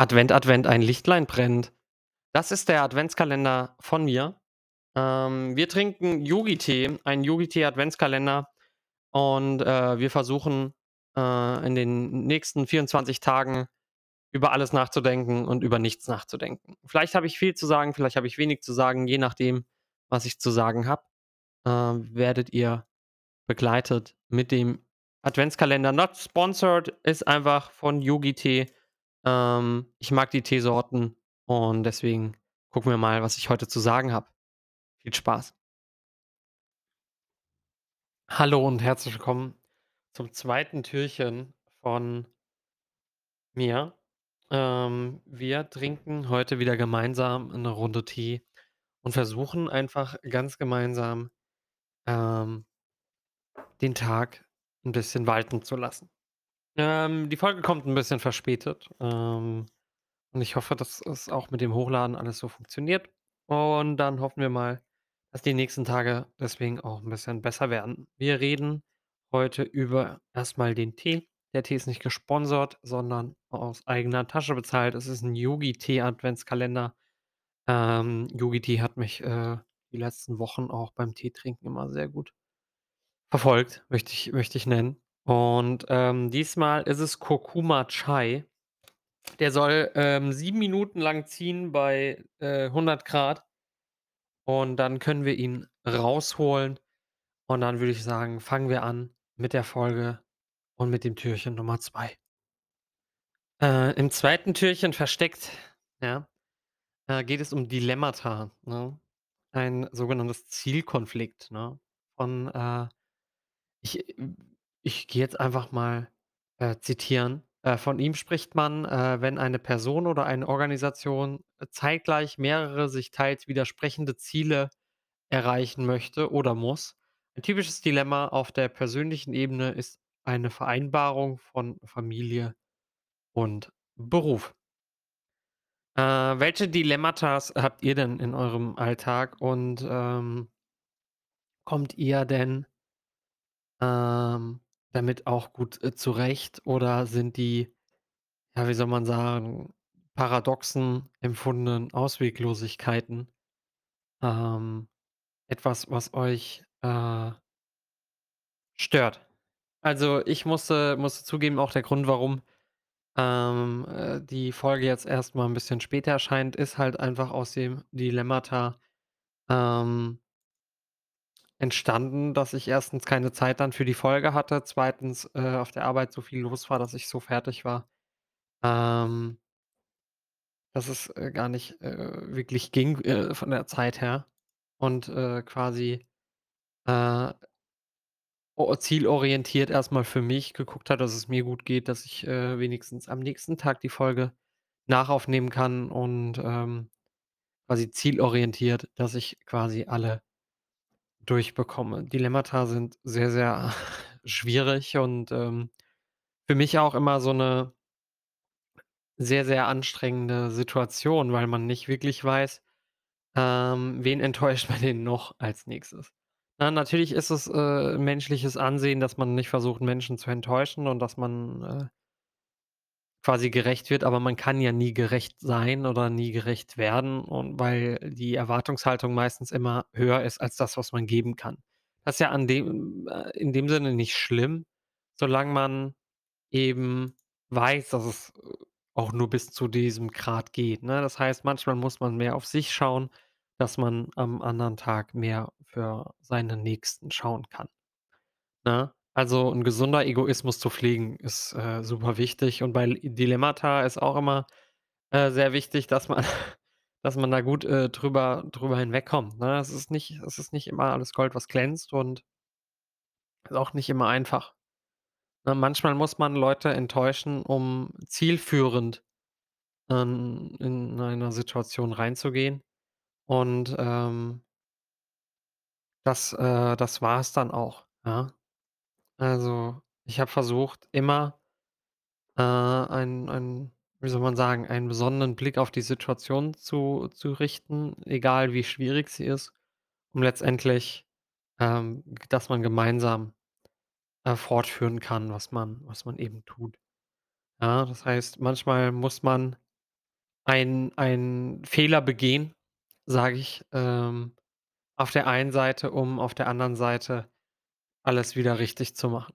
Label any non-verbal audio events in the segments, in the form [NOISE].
Advent, Advent, ein Lichtlein brennt. Das ist der Adventskalender von mir. Ähm, wir trinken Yogi-Tee, einen Yogi-Tee-Adventskalender und, äh, wir versuchen, äh, in den nächsten 24 Tagen über alles nachzudenken und über nichts nachzudenken. Vielleicht habe ich viel zu sagen, vielleicht habe ich wenig zu sagen, je nachdem, was ich zu sagen habe, äh, werdet ihr begleitet mit dem Adventskalender. Not sponsored, ist einfach von Yogi-Tee. Ähm, ich mag die Teesorten und deswegen gucken wir mal, was ich heute zu sagen habe. Viel Spaß. Hallo und herzlich willkommen zum zweiten Türchen von mir. Ähm, wir trinken heute wieder gemeinsam eine Runde Tee und versuchen einfach ganz gemeinsam, ähm, den Tag ein bisschen walten zu lassen. Ähm, die Folge kommt ein bisschen verspätet, ähm, und ich hoffe, dass es auch mit dem Hochladen alles so funktioniert. Und dann hoffen wir mal, dass die nächsten Tage deswegen auch ein bisschen besser werden. Wir reden heute über erstmal den Tee. Der Tee ist nicht gesponsert, sondern aus eigener Tasche bezahlt. Es ist ein Yogi-Tee-Adventskalender. Ähm, Yogi-Tee hat mich, äh, die letzten Wochen auch beim Teetrinken immer sehr gut verfolgt, möchte ich möchte ich nennen. Und, ähm, diesmal ist es Kurkuma Chai. Der soll, ähm, 7 Minuten lang ziehen bei, äh, 100 Grad und dann können wir ihn rausholen und dann würde ich sagen, fangen wir an mit der Folge und mit dem Türchen Nummer 2. Äh, im zweiten Türchen versteckt, ja, äh, geht es um Dilemmata, ne? Ein sogenanntes Zielkonflikt, ne? Von, äh ich ich gehe jetzt einfach mal, äh, zitieren. Äh, von ihm spricht man, äh, wenn eine Person oder eine Organisation äh, zeitgleich mehrere sich teils widersprechende Ziele erreichen möchte oder muss. Ein typisches Dilemma auf der persönlichen Ebene ist eine Vereinbarung von Familie und Beruf. Welche Dilemmatas habt ihr denn in eurem Alltag und, ähm, kommt ihr denn Ähm, damit auch gut, äh, zurecht oder sind die, ja, wie soll man sagen, paradoxen empfundenen Ausweglosigkeiten, ähm, etwas, was euch, äh, stört? Also, ich musste musste zugeben, auch der Grund, warum, ähm, äh, die Folge jetzt erst mal 'n bisschen später erscheint, ist halt einfach aus dem Dilemmata, ähm Entstanden, dass ich erstens keine Zeit dann für die Folge hatte, zweitens, äh, auf der Arbeit so viel los war, dass ich so fertig war, ähm, dass es, äh, gar nicht, äh, wirklich ging, äh, von der Zeit her. Und, äh, quasi, äh, zielorientiert erst mal für mich geguckt hat, dass es mir gut geht, dass ich, äh, wenigstens am nächsten Tag die Folge nachaufnehmen kann und, ähm, quasi zielorientiert, dass ich quasi alle durchbekomme. Dilemmata sind sehr, sehr [LAUGHS] schwierig und, ähm, für mich auch immer so 'ne sehr, sehr anstrengende Situation, weil man nicht wirklich weiß, ähm, wen enttäuscht man denn noch als Nächstes. Na, natürlich ist es, äh, menschliches Ansehen, dass man nicht versucht, Menschen zu enttäuschen und dass man, äh, quasi gerecht wird, aber man kann ja nie gerecht sein oder nie gerecht werden und weil die Erwartungshaltung meistens immer höher ist als das, was man geben kann. Das ist ja an dem äh, in dem Sinne nicht schlimm, solange man eben weiß, dass es, äh, auch nur bis zu diesem Grad geht, ne? Das heißt, manchmal muss man mehr auf sich schauen, dass man am anderen Tag mehr für seine Nächsten schauen kann, ne? Also, 'n gesunder Egoismus zu pflegen ist, äh, super wichtig und bei Dilemmata ist auch immer, äh, sehr wichtig, dass man [LAUGHS] dass man da gut, äh, drüber drüber hinwegkommt, ne? Es ist nicht es ist nicht immer alles Gold, was glänzt und ist auch nicht immer einfach. Ne, manchmal muss man Leute enttäuschen, um zielführend, ähm, in eine Situation reinzugehen und, ähm das äh, das war's dann auch, ja? Also, ich habe versucht, immer, äh, einen einen wie soll man sagen, einen besonderen Blick auf die Situation zu zu richten, egal wie schwierig sie ist, um letztendlich, ähm, dass man gemeinsam, äh, fortführen kann, was man was man eben tut. Ja, das heißt, manchmal muss man ein ein Fehler begehen, sage ich, ähm, auf der einen Seite, um auf der anderen Seite alles wieder richtig zu machen.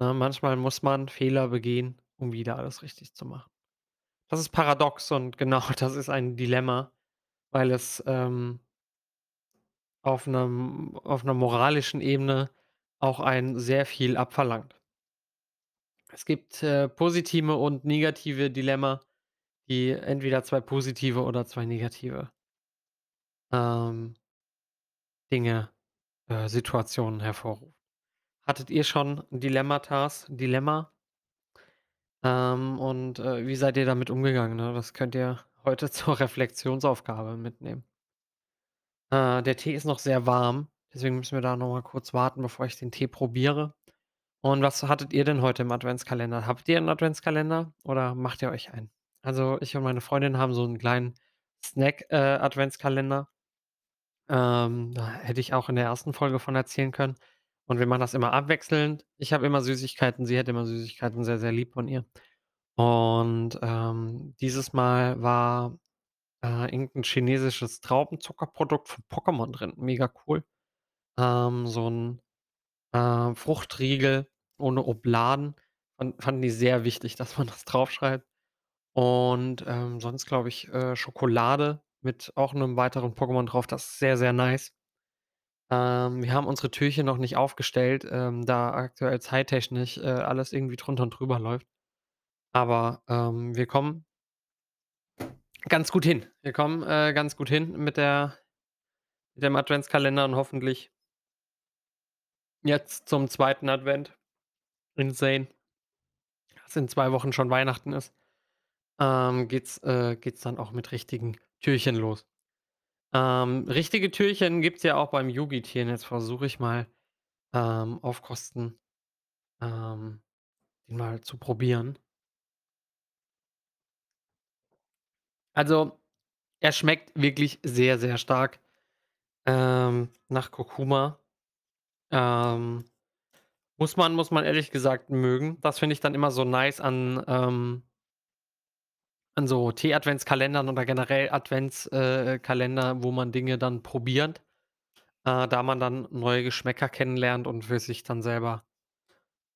Ne, manchmal muss man Fehler begehen, um wieder alles richtig zu machen. Das ist paradox und [LAUGHS] genau das ist ein Dilemma, weil es, ähm, auf 'nem auf 'ner moralischen Ebene auch einen sehr viel abverlangt. Es gibt, äh, positive und negative Dilemma, die entweder 2 positive oder 2 negative ähm, Dinge, äh, Situationen hervorruft. Hattet ihr schon Dilemmatas Dilemma? Ähm, und, äh, wie seid ihr damit umgegangen, ne? Das könnt ihr heute [LAUGHS] zur Reflexionsaufgabe mitnehmen. Äh, der Tee ist noch sehr warm, deswegen müssen wir da noch mal kurz warten, bevor ich den Tee probiere. Und was hattet ihr denn heute im Adventskalender? Habt ihr 'n Adventskalender oder macht ihr euch einen? Also, ich und meine Freundin haben so 'n kleinen Snack äh. Ähm, da hätte ich auch in der ersten Folge von erzählen können. Und wir machen das immer abwechselnd. Ich habe immer Süßigkeiten, sie hat immer Süßigkeiten, sehr, sehr lieb von ihr. Und, ähm, dieses Mal war, äh, irgend 'n chinesisches Traubenzuckerprodukt von Pokémon drin, mega cool. Ähm, so 'n, äh, Fruchtriegel ohne Obladen. Fan fanden die sehr wichtig, [LAUGHS] dass man das draufschreibt. Und, ähm, sonst glaube ich, äh, Schokolade mit auch 'nem weiteren Pokémon drauf, das ist sehr, sehr nice. Ähm, wir haben unsere Türchen noch nicht aufgestellt, ähm, da aktuell zeittechnisch, äh, alles irgendwie drunter und drüber läuft. Aber, ähm, wir kommen ganz gut hin. Wir kommen, äh, ganz gut hin mit der mit dem Adventskalender und hoffentlich jetzt zum 2. Advent. Insane. Dass in 2 Wochen schon Weihnachten ist, ähm, geht's äh, geht's dann auch mit richtigen Türchen los. Ähm, richtige Türchen gibt's ja auch beim Yogi-Tee und jetzt versuche ich mal, ähm, auf Kosten, ähm, den mal zu probieren. Also, er schmeckt wirklich sehr, sehr stark, ähm, nach Kurkuma. Ähm, muss man muss man ehrlich gesagt mögen. Das finde ich dann immer so nice an, ähm an so Tee-Adventskalendern oder generell Advents äh, Kalender, wo man Dinge dann probiert, äh, da man dann neue Geschmäcker kennenlernt und für sich dann selber,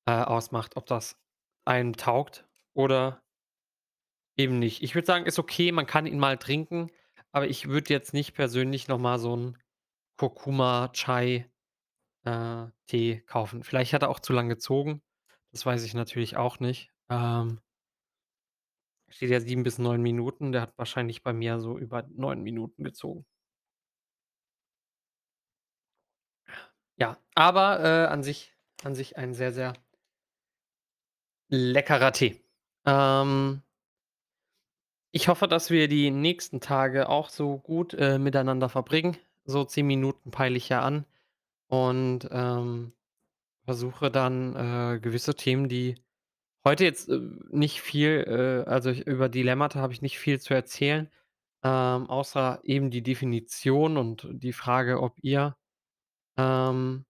äh, ausmacht, ob das einem taugt oder eben nicht. Ich würde sagen, ist okay, man kann ihn mal trinken, aber ich würde jetzt nicht persönlich noch mal so 'n Kurkuma-Chai, äh, kaufen. Vielleicht hat er auch zu lang gezogen. Das weiß ich natürlich auch nicht. Ähm steht ja 7 bis 9 Minuten. Der hat wahrscheinlich bei mir so über 9 Minuten gezogen. Ja, aber, äh, an sich an sich ein sehr, sehr leckerer Tee. Ähm ich hoffe, dass wir die nächsten Tage auch so gut, äh, miteinander verbringen. So 10 Minuten peile ich ja an und, ähm, versuche dann, äh, gewisse Themen, die heute jetzt, äh, nicht viel äh, also, ich über Dilemmata habe ich nicht viel zu erzählen, ähm, außer eben die Definition und die Frage, ob ihr, ähm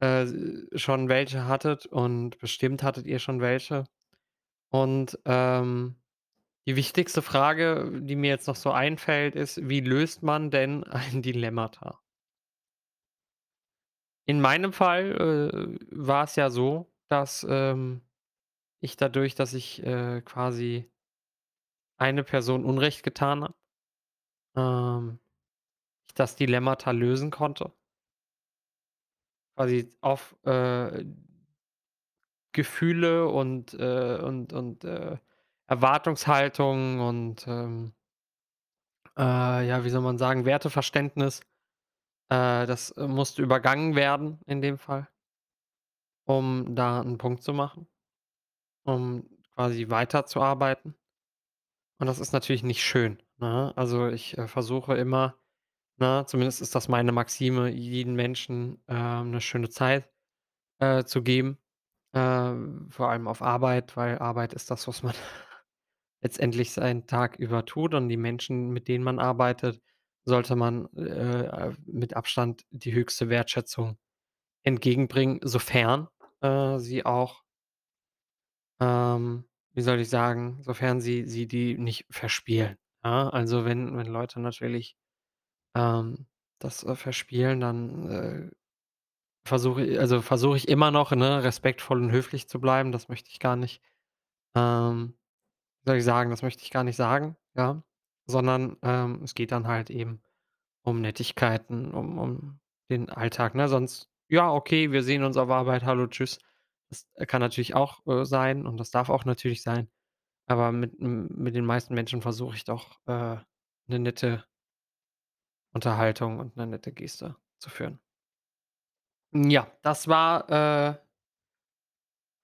äh, schon welche hattet und bestimmt hattet ihr schon welche. Und, ähm, die wichtigste Frage, die mir jetzt noch so einfällt, ist: Wie löst man denn [LAUGHS] ein Dilemmata? In meinem Fall, äh, war es ja so, dass, ähm, ich dadurch, dass ich, äh, quasi eine Person Unrecht getan habe ähm, ich das Dilemmata lösen konnte. Quasi auf, äh Gefühle und, äh und und, äh, Erwartungshaltung und, ähm äh, ja, wie soll man sagen, Werteverständnis, äh, das, musste übergangen werden in dem Fall um da 'n Punkt zu machen, um quasi weiterzuarbeiten. Und das ist natürlich nicht schön, ne? Also, ich, äh, versuche immer, ne zumindest ist das meine Maxime, jeden Menschen, ähm, 'ne schöne Zeit, äh, zu geben, äh, vor allem auf Arbeit, weil Arbeit ist das, was man [LAUGHS] letztendlich seinen Tag über tut und die Menschen, mit denen man arbeitet, sollte man, äh, mit Abstand die höchste Wertschätzung entgegenbringen, sofern, äh, sie auch ähm, wie soll ich sagen, sofern sie sie die nicht verspielen, ja? Also, wenn wenn Leute natürlich, ähm, das, äh, verspielen, dann, äh, versuche also, versuche ich immer noch, ne, respektvoll und höflich zu bleiben. Das möchte ich gar nicht, ähm wie soll ich sagen, das möchte ich gar nicht sagen, ja? Sondern, ähm, es geht dann halt eben um Nettigkeiten, um um den Alltag, ne? Sonst ja, okay, wir sehen uns auf Arbeit, hallo, tschüss. Das, äh, kann natürlich auch, äh, sein und das darf auch natürlich sein. Aber mit mit den meisten Menschen versuche ich doch, äh, 'ne nette Unterhaltung und 'ne nette Geste zu führen. Ja, das war, äh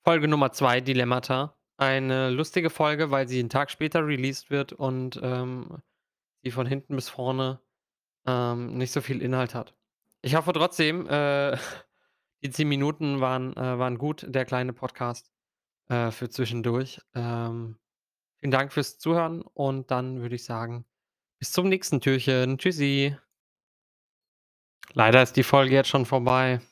Folge Nummer 2, Dilemmata. Eine lustige Folge, weil sie 'n Tag später released wird und, ähm, sie von hinten bis vorne, ähm, nicht so viel Inhalt hat. Ich hoffe trotzdem, äh, [LAUGHS] die 10 Minuten waren, äh waren gut, der kleine Podcast, äh, für zwischendurch. Ähm, vielen Dank fürs Zuhören und dann würde ich sagen, bis zum nächsten Türchen. Tschüssi. Leider ist die Folge jetzt schon vorbei.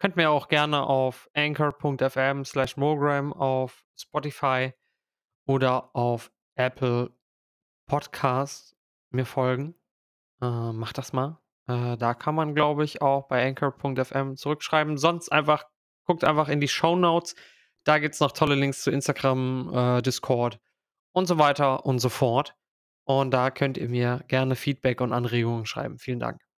Könnt mir auch gerne auf Anchor.fm/Mogram auf Spotify oder auf Apple Podcasts mir folgen. Äh, macht das mal. Äh, da kann man, glaube ich, auch bei Anchor.fm zurückschreiben. Sonst einfach guckt einfach in die Shownotes. Da gibt's noch tolle Links zu Instagram, äh, Discord und so weiter und so fort. Und da könnt ihr mir gerne Feedback und Anregungen schreiben. Vielen Dank.